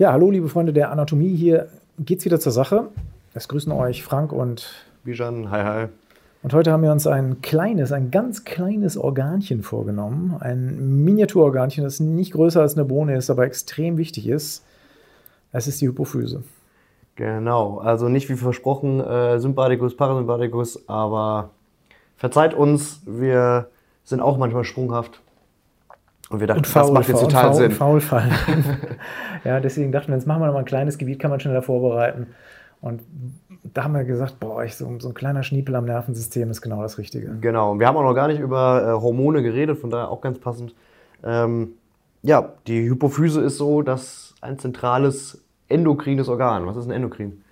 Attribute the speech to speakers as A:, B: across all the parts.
A: Ja, hallo liebe Freunde der Anatomie, hier geht's wieder zur Sache. Es grüßen euch Frank und
B: Bijan, hi hi.
A: Und heute haben wir uns ein kleines, ein ganz kleines Organchen vorgenommen. Ein Miniaturorganchen, das nicht größer als eine Bohne ist, aber extrem wichtig ist. Es ist die Hypophyse.
B: Genau, also nicht wie versprochen äh, Sympathikus, Parasympathikus, aber verzeiht uns, wir sind auch manchmal sprunghaft.
A: Und wir dachten, und faul, das macht jetzt total faul, Sinn. Faul fallen. ja, deswegen dachten wir, jetzt machen wir noch mal ein kleines Gebiet, kann man schneller vorbereiten. Und da haben wir gesagt, boah, ich, so, so, ein kleiner Schniepel am Nervensystem ist genau das Richtige.
B: Genau, und wir haben auch noch gar nicht über äh, Hormone geredet, von daher auch ganz passend. Ähm, ja, die Hypophyse ist so, dass ein zentrales endokrines Organ. Was ist ein Endokrin?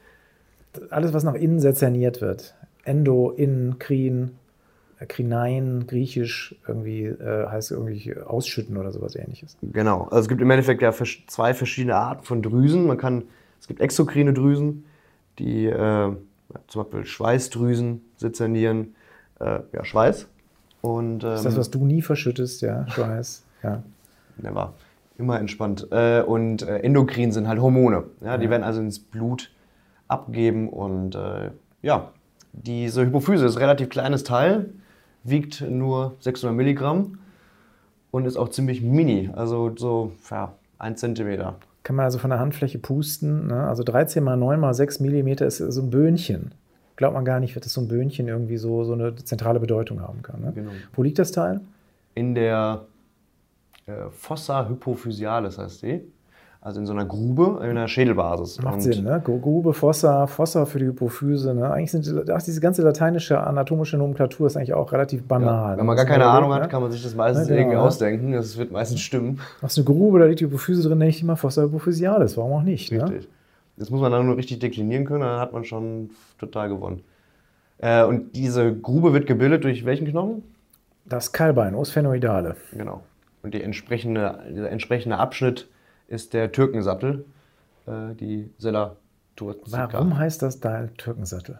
A: Alles, was nach innen sezerniert wird. Endo, innen, krin, Krinein, griechisch, irgendwie äh, heißt irgendwie ausschütten oder sowas ähnliches.
B: Genau. Also es gibt im Endeffekt ja zwei verschiedene Arten von Drüsen. Man kann, es gibt exokrine Drüsen, die äh, zum Beispiel Schweißdrüsen sezernieren, äh, ja, Schweiß.
A: Und, ähm, das ist das, was du nie verschüttest, ja, Schweiß. ja.
B: Never. Immer entspannt. Äh, und äh, endokrin sind halt Hormone. Ja, die ja. werden also ins Blut abgeben und äh, ja, diese Hypophyse ist ein relativ kleines Teil wiegt nur 600 Milligramm und ist auch ziemlich mini, also so ja, ein Zentimeter.
A: Kann man also von der Handfläche pusten. Ne? Also 13 mal 9 mal 6 Millimeter ist so ein Böhnchen. Glaubt man gar nicht, dass so ein Böhnchen irgendwie so, so eine zentrale Bedeutung haben kann. Ne? Genau. Wo liegt das Teil?
B: In der äh, Fossa hypophysialis heißt die. Also in so einer Grube, in einer Schädelbasis.
A: Macht und Sinn, ne? Grube, Fossa, Fossa für die Hypophyse. Ne? Eigentlich sind ach, diese ganze lateinische anatomische Nomenklatur ist eigentlich auch relativ banal.
B: Ja, wenn man gar keine Ahnung hat, ne? kann man sich das meistens ja, genau, irgendwie ne? ausdenken. Das wird meistens stimmen.
A: Machst eine Grube, da liegt die Hypophyse drin, denke ich immer Fossa hypophysialis. Warum auch nicht? Ne? Richtig. Ne?
B: Das muss man dann nur richtig deklinieren können, dann hat man schon total gewonnen. Äh, und diese Grube wird gebildet durch welchen Knochen?
A: Das Keilbein, Osphenoidale.
B: Genau. Und die entsprechende, dieser entsprechende Abschnitt ist der Türkensattel, äh, die Sella
A: Turzica. Warum heißt das da Türkensattel?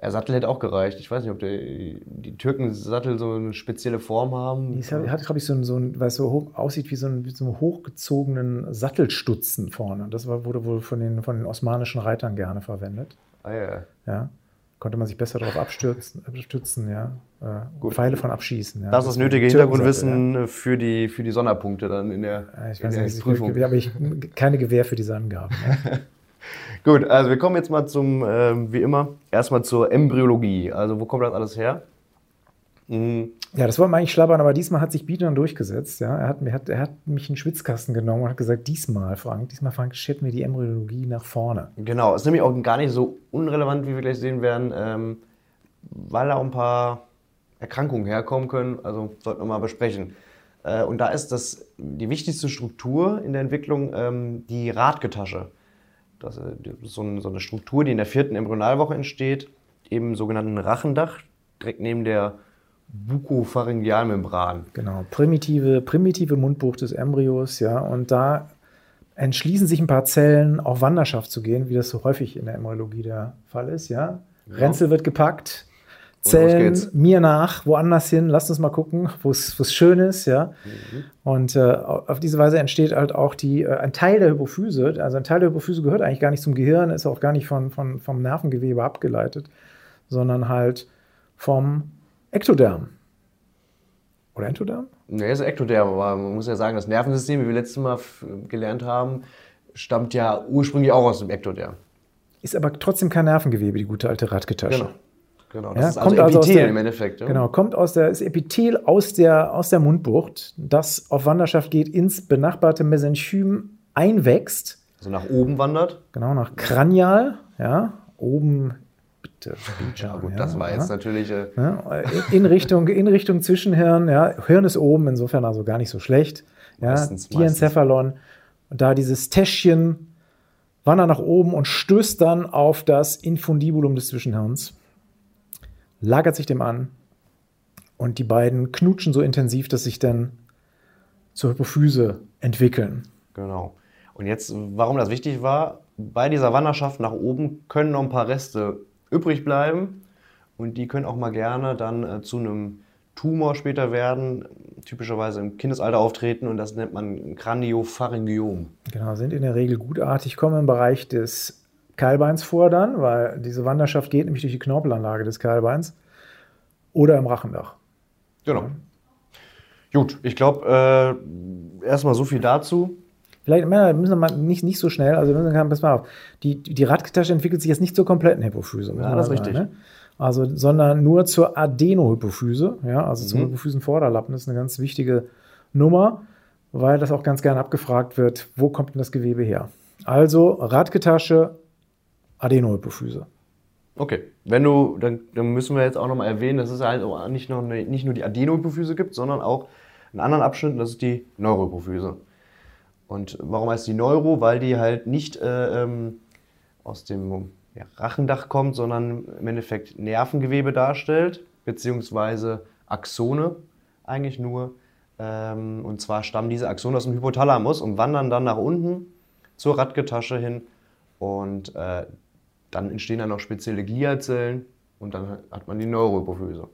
B: Der Sattel hätte auch gereicht. Ich weiß nicht, ob der, die Türkensattel so eine spezielle Form haben.
A: Die hat, glaube ich, so ein, so ein weil es so hoch, aussieht wie so, ein, wie so einen hochgezogenen Sattelstutzen vorne. Das war, wurde wohl von den, von den osmanischen Reitern gerne verwendet.
B: Ah ja.
A: ja konnte man sich besser darauf abstürzen, abstützen, ja. Äh, Pfeile von abschießen. Ja.
B: Das ist das nötige Hintergrundwissen ja. für, die, für die Sonderpunkte dann in der,
A: ich in der nicht, Prüfung. Da habe ich keine Gewähr für diese Angaben. Ja.
B: Gut, also wir kommen jetzt mal zum, äh, wie immer, erstmal zur Embryologie. Also wo kommt das alles her?
A: Mhm. Ja, das wollten wir eigentlich schlabbern, aber diesmal hat sich Bietern durchgesetzt. Ja? Er, hat, er, hat, er hat mich in den Schwitzkasten genommen und hat gesagt, diesmal, Frank, diesmal, Frank, schätzen wir die Embryologie nach vorne.
B: Genau, ist nämlich auch gar nicht so unrelevant, wie wir gleich sehen werden, ähm, weil da auch ein paar Erkrankungen herkommen können. Also sollten wir mal besprechen. Äh, und da ist das die wichtigste Struktur in der Entwicklung ähm, die Radgetasche. Das ist so, ein, so eine Struktur, die in der vierten Embryonalwoche entsteht, im sogenannten Rachendach, direkt neben der Bukopharyngealmembran.
A: Genau, primitive, primitive Mundbucht des Embryos, ja, und da entschließen sich ein paar Zellen, auf Wanderschaft zu gehen, wie das so häufig in der Embryologie der Fall ist, ja. ja. Renzel wird gepackt, Zellen mir nach, woanders hin, lasst uns mal gucken, wo es schön ist, ja. Mhm. Und äh, auf diese Weise entsteht halt auch die, äh, ein Teil der Hypophyse, also ein Teil der Hypophyse gehört eigentlich gar nicht zum Gehirn, ist auch gar nicht von, von, vom Nervengewebe abgeleitet, sondern halt vom Ektoderm. Oder Entoderm?
B: Nee, ist Ektoderm, aber man muss ja sagen, das Nervensystem, wie wir letztes Mal gelernt haben, stammt ja ursprünglich auch aus dem Ektoderm.
A: Ist aber trotzdem kein Nervengewebe, die gute alte Radgetasche.
B: Genau. Genau, das ja, ist also kommt Epithel also der, im Endeffekt.
A: Ja. Genau, kommt aus der, ist Epithel aus der, aus der Mundbucht, das auf Wanderschaft geht, ins benachbarte Mesenchym einwächst.
B: Also nach oben wandert.
A: Genau, nach Kranial, ja, oben
B: Bitte, ja, gut, das war jetzt natürlich. Äh
A: in, Richtung, in Richtung Zwischenhirn, ja. Hirn ist oben, insofern also gar nicht so schlecht. Ja. Meistens, Diencephalon. Und da dieses Täschchen wandert nach oben und stößt dann auf das Infundibulum des Zwischenhirns, lagert sich dem an und die beiden knutschen so intensiv, dass sich dann zur Hypophyse entwickeln.
B: Genau. Und jetzt, warum das wichtig war, bei dieser Wanderschaft nach oben können noch ein paar Reste übrig bleiben und die können auch mal gerne dann äh, zu einem Tumor später werden, typischerweise im Kindesalter auftreten und das nennt man Craniopharyngiom.
A: Genau, sind in der Regel gutartig, kommen im Bereich des Keilbeins vor dann, weil diese Wanderschaft geht nämlich durch die Knorpelanlage des Keilbeins oder im Rachendach.
B: Genau. Gut, ich glaube, äh, erstmal so viel dazu.
A: Vielleicht müssen wir mal nicht, nicht so schnell, also pass mal auf, die, die Radtasche entwickelt sich jetzt nicht zur kompletten Hypophyse.
B: Ja, das ist richtig. Ne?
A: Also, sondern nur zur Adenohypophyse, ja, also mhm. zum Hypophysenvorderlappen. Das ist eine ganz wichtige Nummer, weil das auch ganz gern abgefragt wird, wo kommt denn das Gewebe her? Also Radgetasche, Adenohypophyse.
B: Okay, wenn du, dann, dann müssen wir jetzt auch nochmal erwähnen, dass es halt nicht, noch eine, nicht nur die Adenohypophyse gibt, sondern auch einen anderen Abschnitt, das ist die Neurohypophyse. Und warum heißt die Neuro? Weil die halt nicht äh, ähm, aus dem ja, Rachendach kommt, sondern im Endeffekt Nervengewebe darstellt, beziehungsweise Axone eigentlich nur. Ähm, und zwar stammen diese Axone aus dem Hypothalamus und wandern dann nach unten zur Radgetasche hin. Und äh, dann entstehen dann noch spezielle Gliazellen und dann hat man die Neurohypophyse.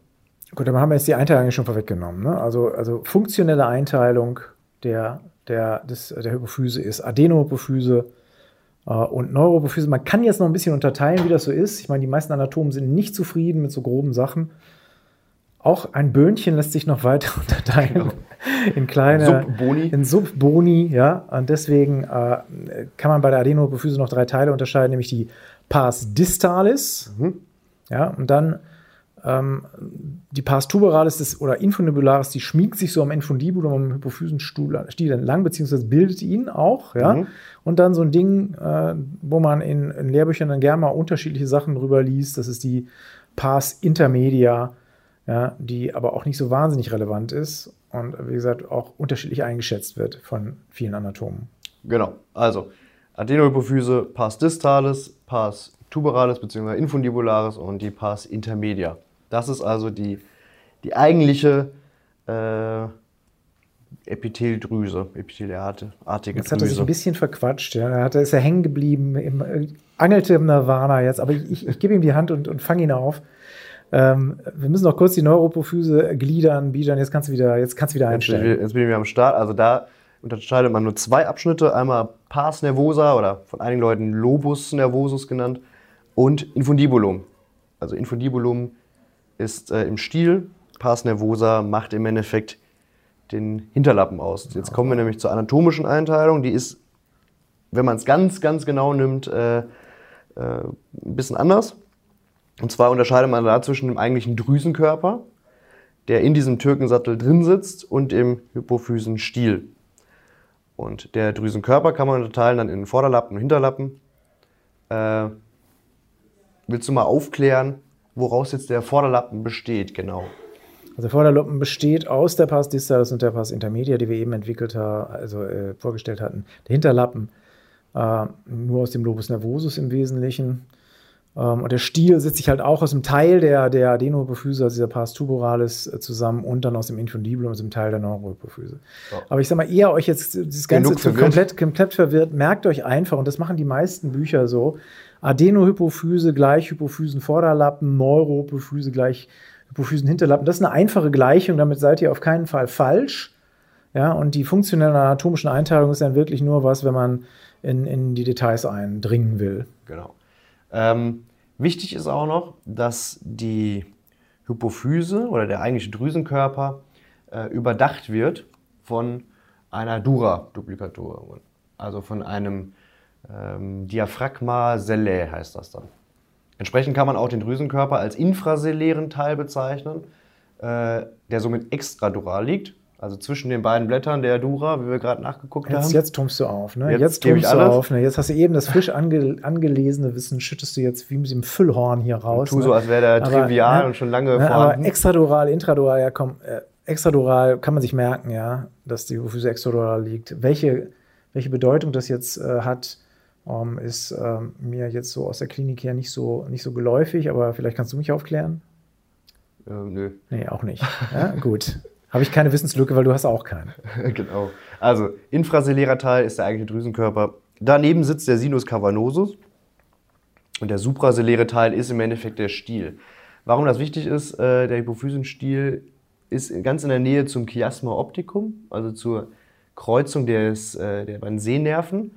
A: Gut, dann haben wir jetzt die Einteilung schon vorweggenommen. Ne? Also, also funktionelle Einteilung der, der, des, der Hypophyse ist Adenohypophyse, äh, und Neurohypophyse, man kann jetzt noch ein bisschen unterteilen, wie das so ist. Ich meine, die meisten Anatomen sind nicht zufrieden mit so groben Sachen. Auch ein Böhnchen lässt sich noch weiter unterteilen genau. in kleine
B: Subboni.
A: In Subboni, ja. Und deswegen äh, kann man bei der Adenohypophyse noch drei Teile unterscheiden, nämlich die Pars distalis, mhm. ja, und dann ähm, die Pars tuberalis des, oder infundibularis, die schmiegt sich so am Infundibulum, am Hypophysenstiel entlang, beziehungsweise bildet ihn auch. Ja? Mhm. Und dann so ein Ding, äh, wo man in, in, Lehrbüchern dann gerne mal unterschiedliche Sachen drüber liest. Das ist die Pars intermedia, ja, die aber auch nicht so wahnsinnig relevant ist und wie gesagt auch unterschiedlich eingeschätzt wird von vielen Anatomen.
B: Genau, also Adenohypophyse, Pars distalis, Pars tuberalis bzw. infundibularis und die Pars intermedia. Das ist also die, die eigentliche äh, Epitheldrüse, epitheliartige
A: Jetzt hat er sich ein bisschen verquatscht. Ja. Er ist ja hängen geblieben, im, angelte im Nirvana jetzt, aber ich, ich, ich gebe ihm die Hand und, und fange ihn auf. Ähm, wir müssen noch kurz die Neuropophyse gliedern, biedern. Jetzt kannst du wieder, jetzt kannst du wieder einstellen.
B: Jetzt bin, jetzt bin ich wieder am Start. Also da unterscheidet man nur zwei Abschnitte. Einmal Pars nervosa oder von einigen Leuten Lobus nervosus genannt und Infundibulum. Also Infundibulum ist äh, im Stiel. Pars nervosa macht im Endeffekt den Hinterlappen aus. Jetzt kommen wir nämlich zur anatomischen Einteilung. Die ist, wenn man es ganz, ganz genau nimmt, äh, äh, ein bisschen anders. Und zwar unterscheidet man da zwischen dem eigentlichen Drüsenkörper, der in diesem Türkensattel drin sitzt, und dem Hypophysenstiel. Und der Drüsenkörper kann man unterteilen dann in Vorderlappen und Hinterlappen. Äh, willst du mal aufklären, woraus jetzt der Vorderlappen besteht, genau.
A: Also der Vorderlappen besteht aus der Pars distalis und der Pars intermedia, die wir eben entwickelt haben, also äh, vorgestellt hatten. Der Hinterlappen äh, nur aus dem Lobus nervosus im Wesentlichen. Ähm, und der Stiel setzt sich halt auch aus einem Teil der, der Adenohypophyse, also dieser Pars tuberalis, äh, zusammen und dann aus dem Infundibulum, aus dem Teil der Neurohypophyse. Ja. Aber ich sag mal, eher euch jetzt das Ganze komplett, komplett verwirrt, merkt euch einfach, und das machen die meisten Bücher so, Adenohypophyse gleich Hypophysenvorderlappen, Neurohypophyse gleich Hypophysenhinterlappen. Das ist eine einfache Gleichung, damit seid ihr auf keinen Fall falsch. Ja, und die funktionelle anatomischen Einteilung ist dann wirklich nur was, wenn man in, in die Details eindringen will.
B: Genau. Ähm, wichtig ist auch noch, dass die Hypophyse oder der eigentliche Drüsenkörper äh, überdacht wird von einer Dura-Duplikatur, also von einem ähm, Diaphragma Sellae heißt das dann. Entsprechend kann man auch den Drüsenkörper als infrasellären Teil bezeichnen, äh, der somit extradural liegt. Also zwischen den beiden Blättern der Dura, wie wir gerade nachgeguckt
A: jetzt,
B: haben.
A: Jetzt tummst du auf, ne? Jetzt, jetzt tummst du auf. Ne? Jetzt hast du eben das frisch ange, angelesene Wissen, schüttest du jetzt wie mit dem Füllhorn hier raus.
B: Und tu ne? so, als wäre der aber, trivial ne? und schon lange ne?
A: vorhanden. Aber extradural, intradural, ja komm, äh, extradural kann man sich merken, ja, dass die Hypophyse extradural liegt. Welche, welche Bedeutung das jetzt äh, hat, ähm, ist ähm, mir jetzt so aus der Klinik her nicht so, nicht so geläufig, aber vielleicht kannst du mich aufklären?
B: Äh, nö.
A: Nee, auch nicht. Ja, gut. Habe ich keine Wissenslücke, weil du hast auch keine.
B: genau. Also, infracellärer Teil ist der eigentliche Drüsenkörper. Daneben sitzt der Sinus cavernosus. Und der supracelläre Teil ist im Endeffekt der Stiel. Warum das wichtig ist, äh, der Hypophysenstiel ist ganz in der Nähe zum Chiasma opticum, also zur Kreuzung des, äh, der beiden Sehnerven.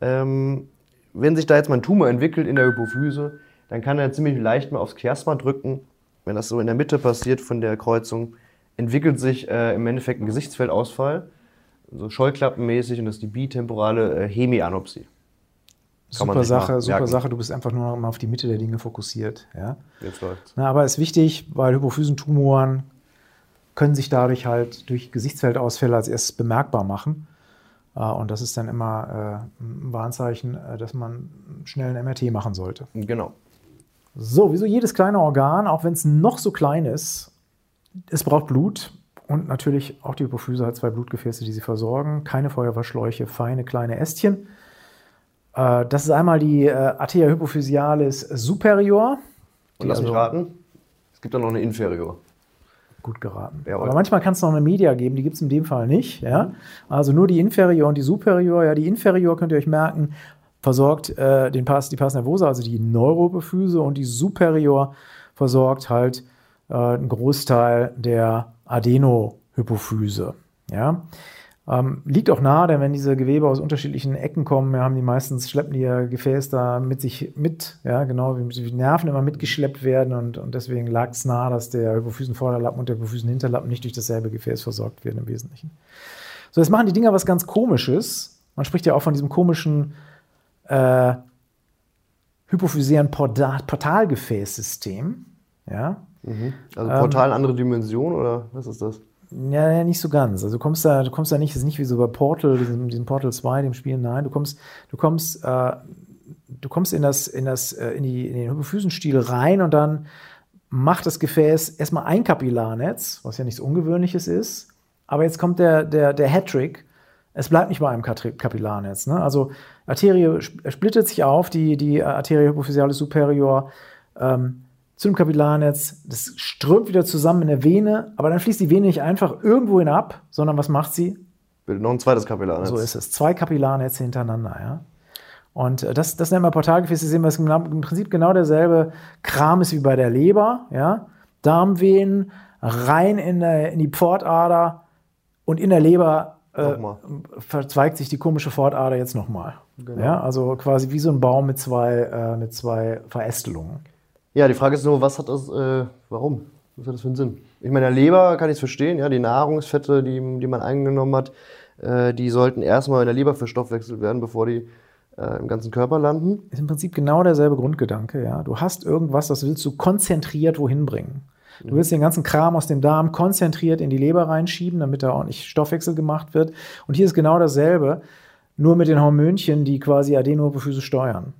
B: Ähm, wenn sich da jetzt mal ein Tumor entwickelt in der Hypophyse, dann kann er ziemlich leicht mal aufs Chiasma drücken. Wenn das so in der Mitte passiert von der Kreuzung, entwickelt sich äh, im Endeffekt ein Gesichtsfeldausfall, so scheuklappenmäßig, und das ist die bitemporale äh, Hemianopsie.
A: Super Sache, super Sache. Du bist einfach nur noch mal auf die Mitte der Dinge fokussiert. Ja?
B: Jetzt läuft's.
A: Na, aber ist wichtig, weil Hypophysentumoren können sich dadurch halt durch Gesichtsfeldausfälle als erstes bemerkbar machen. Äh, und das ist dann immer äh, ein Warnzeichen, äh, dass man schnell ein MRT machen sollte.
B: Genau.
A: So, wieso jedes kleine Organ, auch wenn es noch so klein ist, es braucht Blut und natürlich auch die Hypophyse hat zwei Blutgefäße, die sie versorgen. Keine Feuerwehrschläuche, feine kleine Ästchen. Das ist einmal die Arteria hypophysialis superior.
B: Und lass mich also, raten, es gibt auch noch eine inferior
A: gut geraten. Ja, Aber manchmal kann es noch eine Media geben, die gibt es in dem Fall nicht. Ja? Also nur die Inferior und die Superior. Ja, die Inferior könnt ihr euch merken, versorgt äh, den Pass, die Pars nervosa, also die Neurophyse, und die Superior versorgt halt äh, einen Großteil der Adenohypophyse. Ja? Ähm, liegt auch nahe, denn wenn diese Gewebe aus unterschiedlichen Ecken kommen, ja, haben die meistens, schleppen die ihr Gefäß da mit sich mit, ja, genau wie die Nerven immer mitgeschleppt werden und, und deswegen lag es nahe, dass der Hypophysenvorderlappen und der Hypophysenhinterlappen nicht durch dasselbe Gefäß versorgt werden im Wesentlichen. So, jetzt machen die Dinger was ganz Komisches. Man spricht ja auch von diesem komischen äh, hypophysären Portalgefäßsystem. Ja?
B: Mhm. Also Portal ähm, andere Dimension oder was ist das?
A: Ja, nicht so ganz. Also du kommst da, du kommst da nicht, das ist nicht wie so bei Portal, diesem, diesem Portal 2, dem Spiel, nein, du kommst, du kommst, äh, du kommst in das, in das, äh, in, die, in den Hypophysenstiel rein und dann macht das Gefäß erstmal ein Kapillarnetz, was ja nichts Ungewöhnliches ist. Aber jetzt kommt der, der, der Hattrick. Es bleibt nicht bei einem Kapillarnetz. Ne? Also Arterie splittet sich auf, die, die Arterie hypophysalis superior ähm, zu dem Kapillarnetz, das strömt wieder zusammen in der Vene, aber dann fließt die Vene nicht einfach irgendwo hin ab, sondern was macht sie?
B: Bildet noch ein zweites Kapillarnetz.
A: So ist es. Zwei Kapillarnetze hintereinander, ja. Und äh, das, das nennen wir Portalgefäße, sehen wir, es im Prinzip genau derselbe Kram ist wie bei der Leber, ja. Darmvenen rein in, der, in die Pfortader und in der Leber äh, verzweigt sich die komische Pfortader jetzt nochmal. Genau. Ja, also quasi wie so ein Baum mit zwei, äh, mit zwei Verästelungen.
B: Ja, die Frage ist nur, was hat das, äh, warum? Was hat das für einen Sinn? Ich meine, der Leber kann ich es verstehen, ja, die Nahrungsfette, die, die man eingenommen hat, äh, die sollten erstmal in der Leber verstoffwechselt werden, bevor die äh, im ganzen Körper landen.
A: Ist im Prinzip genau derselbe Grundgedanke, ja. Du hast irgendwas, das willst du konzentriert wohin bringen. Du willst den ganzen Kram aus dem Darm konzentriert in die Leber reinschieben, damit da ordentlich Stoffwechsel gemacht wird. Und hier ist genau dasselbe, nur mit den Hormönchen, die quasi Adenohypophyse steuern.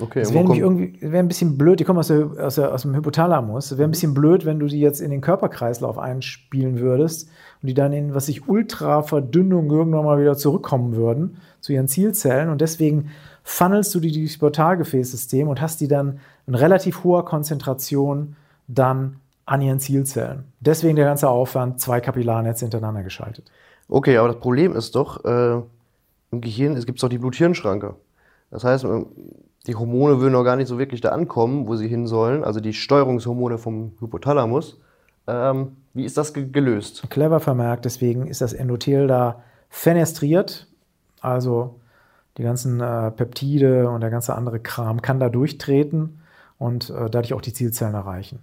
A: Okay, es wäre nämlich irgendwie wär ein bisschen blöd, die kommen aus, der, aus, der, aus dem Hypothalamus. Es wäre ein bisschen blöd, wenn du die jetzt in den Körperkreislauf einspielen würdest und die dann in, was sich Ultraverdünnung irgendwann mal wieder zurückkommen würden zu ihren Zielzellen. Und deswegen funnelst du die durchs Portalgefäßsystem und hast die dann in relativ hoher Konzentration dann an ihren Zielzellen. Deswegen der ganze Aufwand, zwei Kapillarnetze hintereinander geschaltet.
B: Okay, aber das Problem ist doch, äh, im Gehirn es gibt doch die Blut-Hirn-Schranke. Das heißt, die Hormone würden noch gar nicht so wirklich da ankommen, wo sie hin sollen, also die Steuerungshormone vom Hypothalamus. Ähm, wie ist das ge gelöst?
A: Clever vermerkt, deswegen ist das Endothel da fenestriert, also die ganzen äh, Peptide und der ganze andere Kram kann da durchtreten und äh, dadurch auch die Zielzellen erreichen.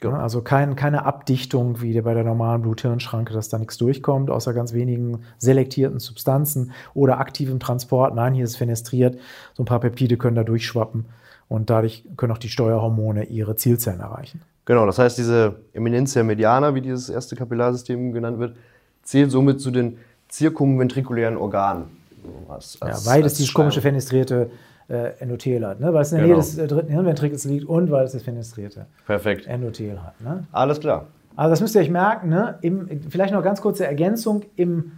A: Genau. Also kein, keine Abdichtung wie bei der normalen Blut-Hirn-Schranke, dass da nichts durchkommt, außer ganz wenigen selektierten Substanzen oder aktivem Transport. Nein, hier ist fenestriert. So ein paar Peptide können da durchschwappen und dadurch können auch die Steuerhormone ihre Zielzellen erreichen.
B: Genau, das heißt, diese Eminentia mediana, wie dieses erste Kapillarsystem genannt wird, zählt somit zu den zirkumventrikulären Organen.
A: Als, als, ja, weil es dieses komische fenestrierte äh, Endothel hat, ne? weil es in der genau. Nähe des äh, dritten Hirnventrikels liegt und weil es das fenestrierte
B: Perfekt.
A: Endothel hat. Ne?
B: Alles klar.
A: Also das müsst ihr euch merken. Ne? Im, vielleicht noch ganz kurze Ergänzung. Im,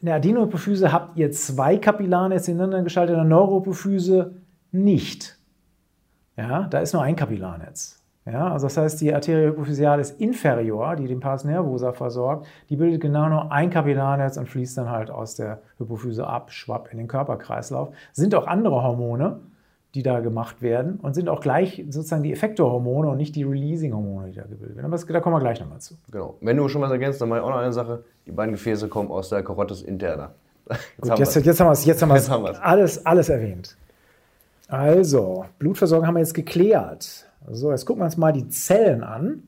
A: in der Adenohypophyse habt ihr zwei Kapillaren jetzt ineinander geschaltet, in der Neurophyse nicht. Ja, da ist nur ein Kapillarnetz. Ja, also das heißt, die Arteria hypophysalis inferior, die den Pars nervosa versorgt, die bildet genau nur ein Kapillarnetz und fließt dann halt aus der Hypophyse ab, schwapp in den Körperkreislauf. Sind auch andere Hormone, die da gemacht werden und sind auch gleich sozusagen die Effektorhormone und nicht die Releasing-Hormone, die da gebildet werden. Aber das, da kommen wir gleich nochmal zu.
B: Genau. Wenn du schon was ergänzt, dann ich auch noch eine Sache. Die beiden Gefäße kommen aus der Carotis interna.
A: Jetzt, Gut, haben, jetzt, jetzt haben wir es. Jetzt haben wir es alles, alles erwähnt. Also, Blutversorgung haben wir jetzt geklärt. So, jetzt gucken wir uns mal die Zellen an.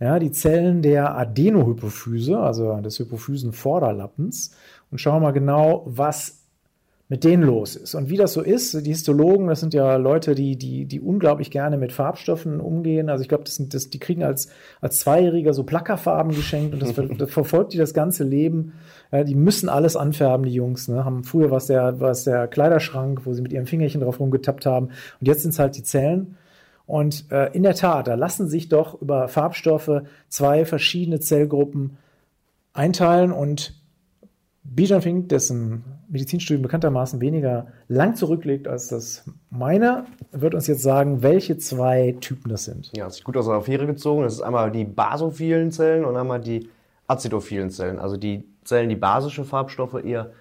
A: Ja, die Zellen der Adenohypophyse, also des Hypophysenvorderlappens, und schauen mal genau, was mit denen los ist. Und wie das so ist, die Histologen, das sind ja Leute, die, die, die unglaublich gerne mit Farbstoffen umgehen. Also ich glaube, das das, die kriegen als, als Zweijähriger so Plackerfarben geschenkt und das, das verfolgt die das ganze Leben. Ja, die müssen alles anfärben, die Jungs. Ne? Haben früher was der, was der Kleiderschrank, wo sie mit ihrem Fingerchen drauf rumgetappt haben. Und jetzt sind es halt die Zellen. Und äh, in der Tat, da lassen sich doch über Farbstoffe zwei verschiedene Zellgruppen einteilen und Bijan Fink, dessen Medizinstudium bekanntermaßen weniger lang zurücklegt als das meine, wird uns jetzt sagen, welche zwei Typen das sind.
B: Ja, das ist gut aus der Affäre gezogen. Das ist einmal die basophilen Zellen und einmal die azidophilen Zellen. Also die Zellen, die basische Farbstoffe eher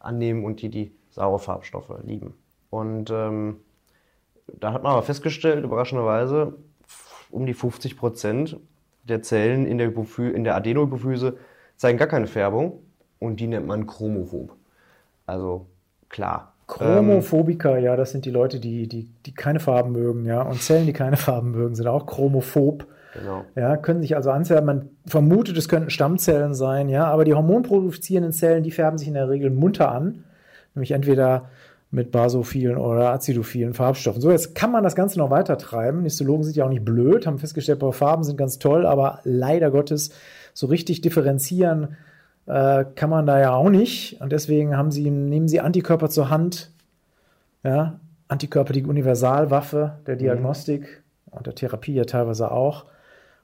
B: annehmen und die, die saure Farbstoffe lieben. Und ähm, da hat man aber festgestellt, überraschenderweise, um die 50 Prozent der Zellen in der, in der Adenohypophyse zeigen gar keine Färbung und die nennt man chromophob. Also klar.
A: Chromophobiker, ähm, ja, das sind die Leute, die, die, die keine Farben mögen, ja. Und Zellen, die keine Farben mögen, sind auch chromophob. Genau. Ja, können sich also anfärben. Man vermutet, es könnten Stammzellen sein, ja, aber die hormonproduzierenden Zellen, die färben sich in der Regel munter an. Nämlich entweder mit basophilen oder azidophilen Farbstoffen. So, jetzt kann man das Ganze noch weiter treiben. Histologen sind ja auch nicht blöd, haben festgestellt, Farben sind ganz toll, aber leider Gottes so richtig differenzieren äh, kann man da ja auch nicht. Und deswegen haben sie, nehmen sie Antikörper zur Hand. Ja, Antikörper, die Universalwaffe der mhm. Diagnostik mhm. und der Therapie ja teilweise auch.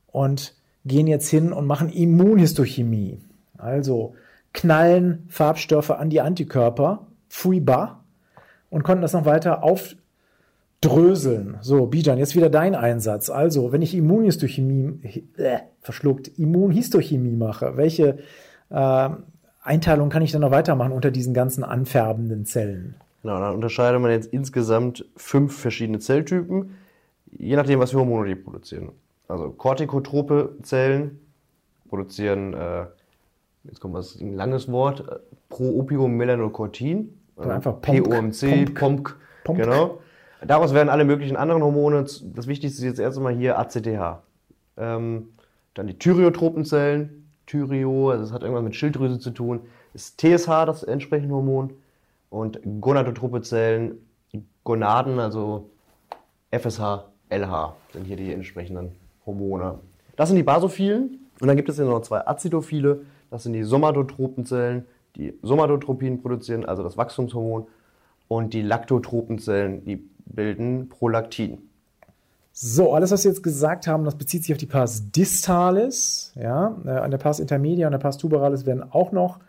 A: Und gehen jetzt hin und machen Immunhistochemie. Also knallen Farbstoffe an die Antikörper, fuiba, und konnten das noch weiter aufdröseln. So, Bijan, jetzt wieder dein Einsatz. Also, wenn ich Immunhistochemie, äh, verschluckt, Immunhistochemie mache, welche äh, Einteilung kann ich dann noch weitermachen unter diesen ganzen anfärbenden Zellen?
B: Genau, dann unterscheidet man jetzt insgesamt fünf verschiedene Zelltypen, je nachdem, was für Hormone die produzieren. Also kortikotrope Zellen produzieren, äh, jetzt kommt was, ein langes Wort, äh, Proopium-Melanocortin,
A: also einfach POMC,
B: POMC, POMC, genau. Daraus werden alle möglichen anderen Hormone, das Wichtigste ist jetzt erst einmal hier ACTH. Ähm, dann die Thyreotropenzellen, Thyrio, also es hat irgendwas mit Schilddrüse zu tun, ist TSH das entsprechende Hormon. Und gonadotrope Zellen, Gonaden, also FSH, LH sind hier die entsprechenden Hormone. Das sind die Basophilen. Und dann gibt es ja noch zwei Acidophile, das sind die somatotropen Zellen, die Somatotropin produzieren, also das Wachstumshormon und die laktotropen Zellen, die bilden Prolaktin.
A: So, alles, was wir jetzt gesagt haben, das bezieht sich auf die Pars distalis. Ja, äh, an der Pars intermedia und der Pars tuberalis werden auch noch,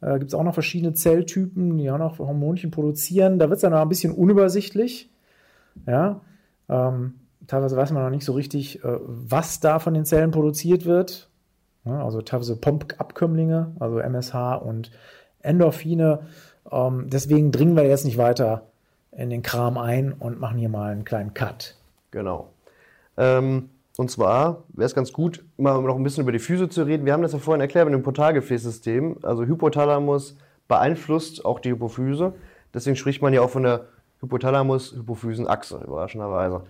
A: äh, gibt es auch noch verschiedene Zelltypen, die auch noch Hormonchen produzieren. Da wird es dann noch ein bisschen unübersichtlich. Ja, ähm, teilweise weiß man noch nicht so richtig, äh, was da von den Zellen produziert wird. Ja, also teilweise Pomp-Abkömmlinge, also MSH und Endorphine. Ähm, deswegen dringen wir jetzt nicht weiter in den Kram ein und machen hier mal einen kleinen Cut.
B: Genau. Ähm, und zwar wäre es ganz gut, mal noch ein bisschen über die Füße zu reden. Wir haben das ja vorhin erklärt mit dem Portalgefäßsystem. Also Hypothalamus beeinflusst auch die Hypophyse. Deswegen spricht man ja auch von der Hypothalamus-Hypophysenachse, überraschenderweise.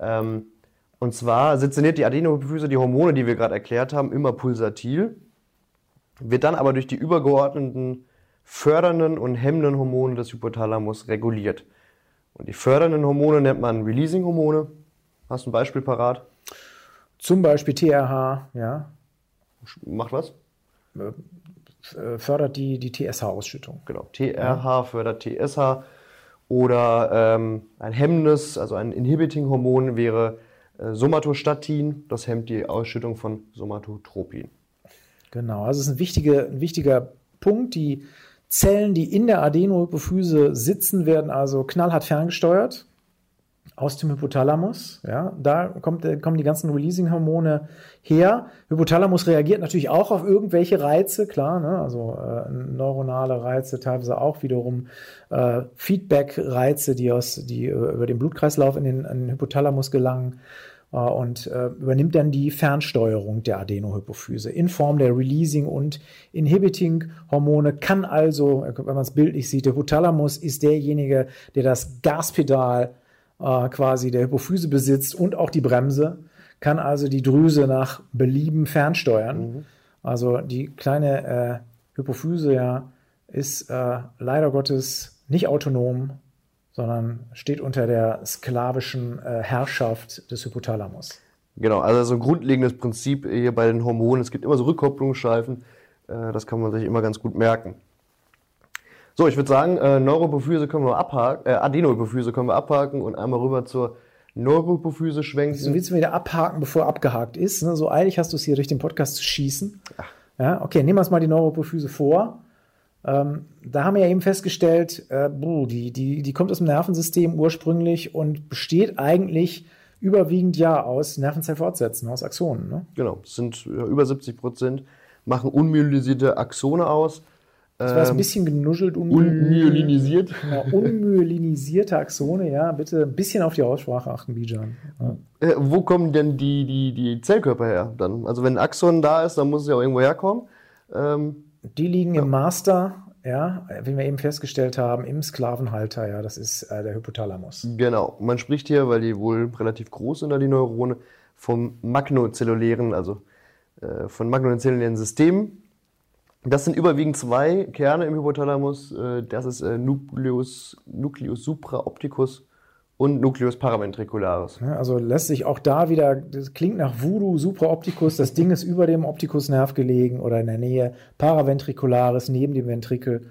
B: Ähm, und zwar sezerniert die Adenohypophyse die Hormone, die wir gerade erklärt haben, immer pulsatil, wird dann aber durch die übergeordneten fördernden und hemmenden Hormone des Hypothalamus reguliert. Und die fördernden Hormone nennt man Releasing-Hormone. Hast du ein Beispiel parat?
A: Zum Beispiel TRH, ja.
B: Macht was?
A: Äh, fördert die, die TSH-Ausschüttung.
B: Genau, TRH fördert TSH. Oder ähm, ein hemmendes, also ein Inhibiting-Hormon wäre äh, Somatostatin. Das hemmt die Ausschüttung von Somatotropin.
A: Genau, also es ist ein wichtiger, ein wichtiger Punkt. Die Zellen, die in der Adenohypophyse sitzen, werden also knallhart ferngesteuert. Aus dem Hypothalamus. Ja, da kommt, äh, kommen die ganzen Releasing-Hormone her. Hypothalamus reagiert natürlich auch auf irgendwelche Reize, klar, ne? also äh, neuronale Reize, teilweise auch wiederum äh, Feedback-Reize, die, aus, die äh, über den Blutkreislauf in den, in den Hypothalamus gelangen äh, und äh, übernimmt dann die Fernsteuerung der Adenohypophyse in Form der Releasing- und Inhibiting-Hormone, kann also, wenn man es bildlich sieht, der Hypothalamus ist derjenige, der das Gaspedal äh, quasi der Hypophyse besitzt und auch die Bremse, kann also die Drüse nach Belieben fernsteuern. Mhm. Also die kleine äh, Hypophyse ja ist äh, leider Gottes nicht autonom, sondern steht unter der sklavischen äh, Herrschaft des Hypothalamus.
B: Genau, also so ein grundlegendes Prinzip hier bei den Hormonen. Es gibt immer so Rückkopplungsschleifen. Äh, das kann man sich immer ganz gut merken. So, ich würde sagen, äh, Neurohypophyse können wir abhaken, äh, Adenohypophyse können wir abhaken und einmal rüber zur Neurohypophyse schwenken.
A: So willst du wieder abhaken, bevor abgehakt ist. Ne? So eilig hast du es hier durch den Podcast zu schießen. Ach. Ja, okay, nehmen wir uns mal die Neurohypophyse vor. Ähm, da haben wir ja eben festgestellt, äh, die, die, die kommt aus dem Nervensystem ursprünglich und besteht eigentlich überwiegend ja aus Nervenzellfortsätzen, aus Axonen. Ne?
B: Genau, es sind über 70 Prozent, machen unmyelisierte Axone aus.
A: Das war ein ähm, bisschen genuschelt.
B: Unmyelinisiert.
A: Ja, unmyelinisierte Axone, ja. Bitte ein bisschen auf die Aussprache achten, Bijan. Ja.
B: Äh, wo kommen denn die, die, die Zellkörper her dann? Also wenn ein Axon da ist, dann muss es ja auch irgendwo herkommen. Ähm,
A: die liegen ja. im Master, ja, wie wir eben festgestellt haben, im Sklavenhalter, ja. Das ist äh, der Hypothalamus.
B: Genau. Man spricht hier, weil die wohl relativ groß sind, da die Neurone, vom magnozellulären, also äh, von magnozellulären Systemen das sind überwiegend zwei Kerne im Hypothalamus. Äh, das ist äh, Nucleus, Nucleus supraopticus und Nucleus paraventricularis.
A: also lässt sich auch da wieder, das klingt nach Voodoo, supraopticus, das Ding ist über dem Optikusnerv gelegen oder in der Nähe, paraventricularis neben dem Ventrikel.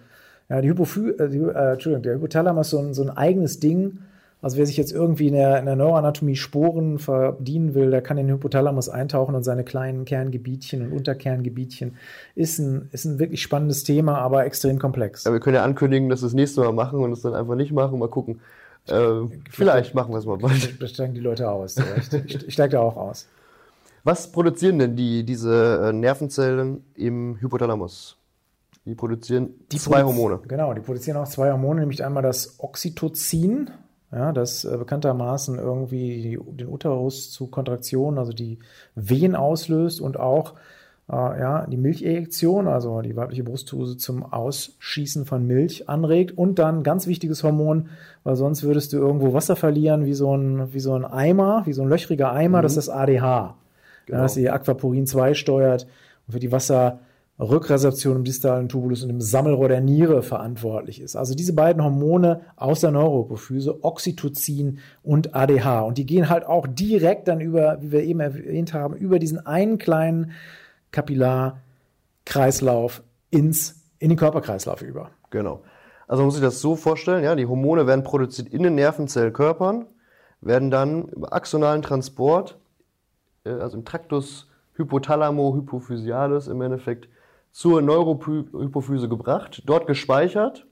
A: Ja, die Hypophy äh, äh, Entschuldigung, der Hypothalamus ist so ein, so ein eigenes Ding, also wer sich jetzt irgendwie in der, in der Neuroanatomie Sporen verdienen will, der kann in den Hypothalamus eintauchen und seine kleinen Kerngebietchen und Unterkerngebietchen. Ist ein, ist ein wirklich spannendes Thema, aber extrem komplex.
B: Ja, wir können ja ankündigen, dass wir das nächste Mal machen und es dann einfach nicht machen. Mal gucken. Äh, vielleicht machen wir es mal bald.
A: Da steigen die Leute aus. ich, ich steige da auch aus.
B: Was produzieren denn die, diese äh, Nervenzellen im Hypothalamus? Die produzieren die zwei Produ Hormone.
A: Genau, die produzieren auch zwei Hormone, nämlich einmal das Oxytocin, ja, das äh, bekanntermaßen irgendwie den Uterus zu Kontraktionen, also die Wehen auslöst und auch äh, ja, die Milchejektion, also die weibliche Brustdrüse zum Ausschießen von Milch anregt und dann ganz wichtiges Hormon, weil sonst würdest du irgendwo Wasser verlieren wie so ein, wie so ein Eimer, wie so ein löchriger Eimer, mhm. das ist das ADH. Genau. Ja, das die Aquaporin 2 steuert und für die Wasser Rückresorption im distalen Tubulus und im Sammelrohr der Niere verantwortlich ist. Also diese beiden Hormone aus der Neurohypophyse, Oxytocin und ADH. Und die gehen halt auch direkt dann über, wie wir eben erwähnt haben, über diesen einen kleinen Kapillarkreislauf ins, in den Körperkreislauf über.
B: Genau. Also man muss sich das so vorstellen, ja, die Hormone werden produziert in den Nervenzellkörpern, werden dann über axonalen Transport, äh, also im Traktus hypothalamo-hypophysialis im Endeffekt, zur Neurohypophyse gebracht, dort gespeichert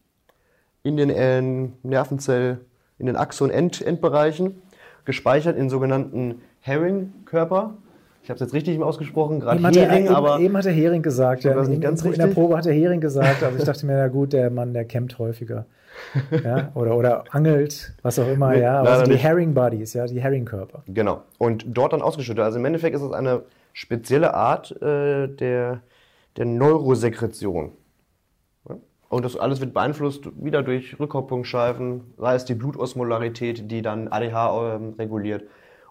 B: in den äh, Nervenzell, in den Axon-Endbereichen, gespeichert in sogenannten Herring-Körper. Ich habe es jetzt richtig ausgesprochen, gerade
A: Hering, er, aber... Eben hat der Hering gesagt, ja, in, in, in der Probe hat der Hering gesagt, aber ich dachte mir, na gut, der Mann, der campt häufiger. ja, oder, oder angelt, was auch immer, nee, ja. Also die Herring Buddies, ja, die Herring Körper.
B: Genau. Und dort dann ausgeschüttet. Also im Endeffekt ist es eine spezielle Art äh, der der Neurosekretion. Und das alles wird beeinflusst wieder durch Rückkopplungsschleifen, sei es die Blutosmolarität, die dann ADH ähm, reguliert,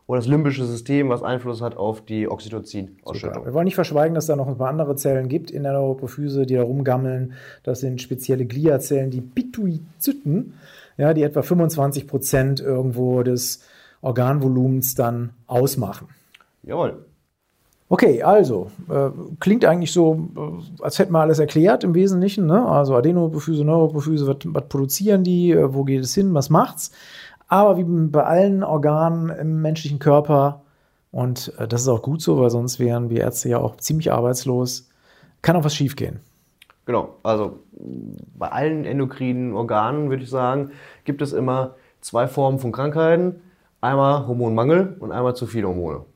B: oder das limbische System, was Einfluss hat auf die Oxytocin-Ausschüttung.
A: Wir wollen nicht verschweigen, dass da noch ein paar andere Zellen gibt in der Neuropophyse, die da rumgammeln. Das sind spezielle Gliazellen, die Pituizyten, ja, die etwa 25 Prozent irgendwo des Organvolumens dann ausmachen.
B: Jawohl.
A: Okay, also, äh, klingt eigentlich so, äh, als hätten wir alles erklärt im Wesentlichen. Ne? Also Adenohypophyse, Neurohypophyse, was, was produzieren die, äh, wo geht es hin, was macht's? Aber wie bei allen Organen im menschlichen Körper, und äh, das ist auch gut so, weil sonst wären wir Ärzte ja auch ziemlich arbeitslos, kann auch was schiefgehen.
B: Genau, also bei allen endokrinen Organen, würde ich sagen, gibt es immer zwei Formen von Krankheiten. Einmal Hormonmangel und einmal zu viele Hormone.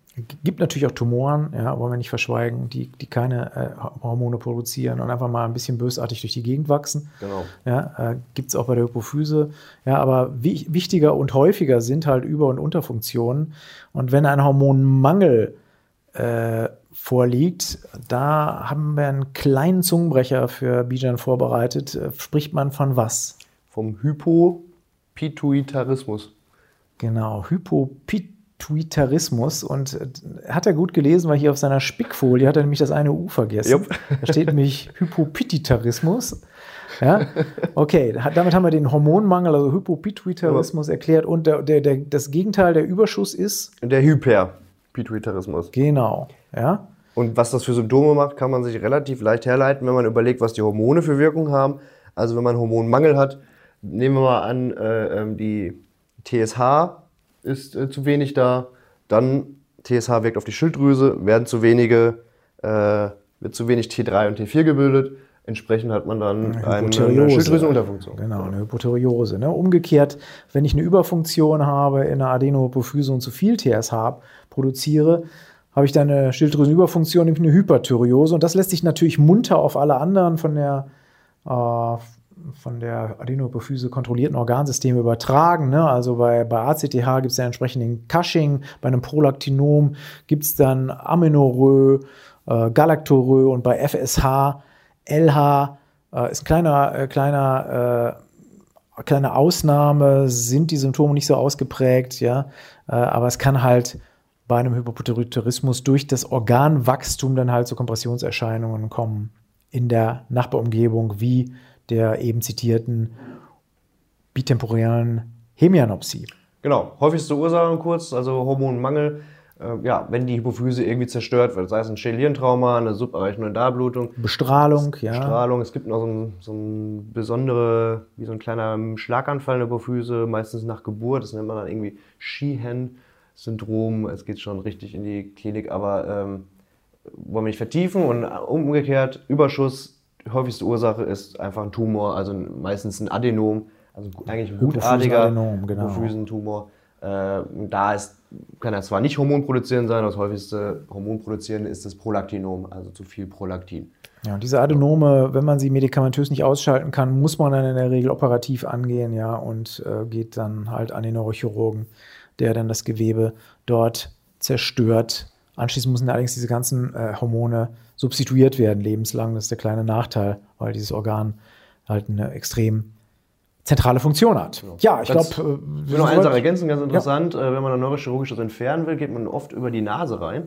A: Gibt natürlich auch Tumoren, ja, wollen wir nicht verschweigen, die, die keine äh, Hormone produzieren und einfach mal ein bisschen bösartig durch die Gegend wachsen.
B: Genau.
A: Ja, äh, Gibt es auch bei der Hypophyse. Ja, aber wi wichtiger und häufiger sind halt Über- und Unterfunktionen. Und wenn ein Hormonmangel äh, vorliegt, da haben wir einen kleinen Zungenbrecher für Bijan vorbereitet. Äh, spricht man von was?
B: Vom Hypopituitarismus.
A: Genau, Hypopituitarismus. Und äh, hat er gut gelesen, weil hier auf seiner Spickfolie hat er nämlich das eine U vergessen.
B: Jupp.
A: Da steht nämlich Hypopititarismus. Ja, okay, da- damit haben wir den Hormonmangel, also Hypopituitarismus erklärt. Und der, der, der, das Gegenteil, der Überschuss ist,
B: Der Hyperpituitarismus.
A: genau, ja,
B: Und was das für Symptome macht, kann man sich relativ leicht herleiten, wenn man überlegt, was die Hormone für Wirkung haben. Also wenn man Hormonmangel hat, nehmen wir mal an, äh, ähm, die TSH ist äh, zu wenig da, dann TSH wirkt auf die Schilddrüse, werden zu wenige, äh, wird zu wenig T3 und T4 gebildet. Entsprechend hat man dann eine, eine Schilddrüsenunterfunktion.
A: Genau, eine Hypothyreose. Ne? Umgekehrt, wenn ich eine Überfunktion habe in der Adenohypophyse und zu viel TSH produziere, habe ich dann eine Schilddrüsenüberfunktion, nämlich eine Hyperthyreose. Und das lässt sich natürlich munter auf alle anderen von der, äh, von der Adenohypophyse kontrollierten Organsysteme übertragen. Ne? Also bei, bei ACTH gibt es ja entsprechend den Cushing, bei einem Prolaktinom gibt es dann Amenorrhoe, äh, Galactorrhoe und bei FSH LH äh, ist ein kleiner, äh, kleiner, äh, kleine Ausnahme, sind die Symptome nicht so ausgeprägt, ja, äh, aber es kann halt bei einem Hypopituitarismus durch das Organwachstum dann halt zu Kompressionserscheinungen kommen in der Nachbarumgebung, wie der eben zitierten bitemporären Hemianopsie.
B: Genau, häufigste Ursachen kurz, also Hormonmangel. Äh, ja, wenn die Hypophyse irgendwie zerstört wird, sei es ein Schädelhirntrauma, eine subarachnoide Darblutung,
A: Bestrahlung, ja.
B: Strahlung. Es gibt noch so ein, so ein besondere, wie so ein kleiner Schlaganfall in der Hypophyse, meistens nach Geburt. Das nennt man dann irgendwie Sheehan-Syndrom. Es geht schon richtig in die Klinik, aber ähm, wollen wir nicht vertiefen. Und umgekehrt, Überschuss, häufigste Ursache ist einfach ein Tumor, also meistens ein Adenom, also eigentlich ein gutartiger
A: Hypophyseadenom, genau.
B: Hypophysentumor. Äh, da ist, kann er zwar nicht hormonproduzierend sein, das häufigste hormonproduzierende ist das Prolaktinom, also zu viel Prolaktin.
A: Ja, und diese Adenome, wenn man sie medikamentös nicht ausschalten kann, muss man dann in der Regel operativ angehen, ja, und äh, geht dann halt an den Neurochirurgen, der dann das Gewebe dort zerstört. Anschließend müssen allerdings diese ganzen äh, Hormone substituiert werden, lebenslang. Das ist der kleine Nachteil, weil dieses Organ halt eine extrem zentrale Funktion hat. Ja, ich glaube,
B: Ich will noch eine Sache ergänzen, ganz interessant. Äh, wenn man ein neurochirurgisches entfernen will, geht man oft über die Nase rein.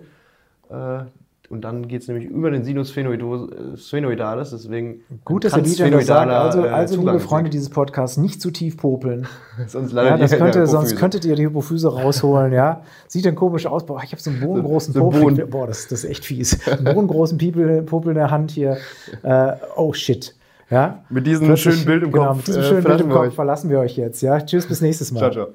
B: Äh, und dann geht es nämlich über den Sinus äh, sphenoidalis, deswegen
A: Gut, dass DJ das sagt. Also,
B: äh,
A: also liebe. Freunde dieses Podcasts, nicht zu tief popeln.
B: Sonst
A: Ja, das könnte, sonst könntet ihr die Hypophyse rausholen, ja. Sieht dann komisch aus. Boah, ich habe so einen bodengroßen
B: So- so
A: Popel.
B: Boden-
A: Boah, das, das ist echt fies. Einen bodengroßen Popel, Popel in der Hand hier. Äh, oh shit. Ja.
B: Mit diesem
A: Plötzlich-
B: schönen Bild im
A: genau,
B: Kopf,
A: Mit diesem
B: äh,
A: schönen Bild
B: verlassen
A: im
B: wir
A: Kopf
B: euch.
A: verlassen wir euch jetzt. Ja. Tschüss, bis nächstes Mal.
B: Ciao, ciao.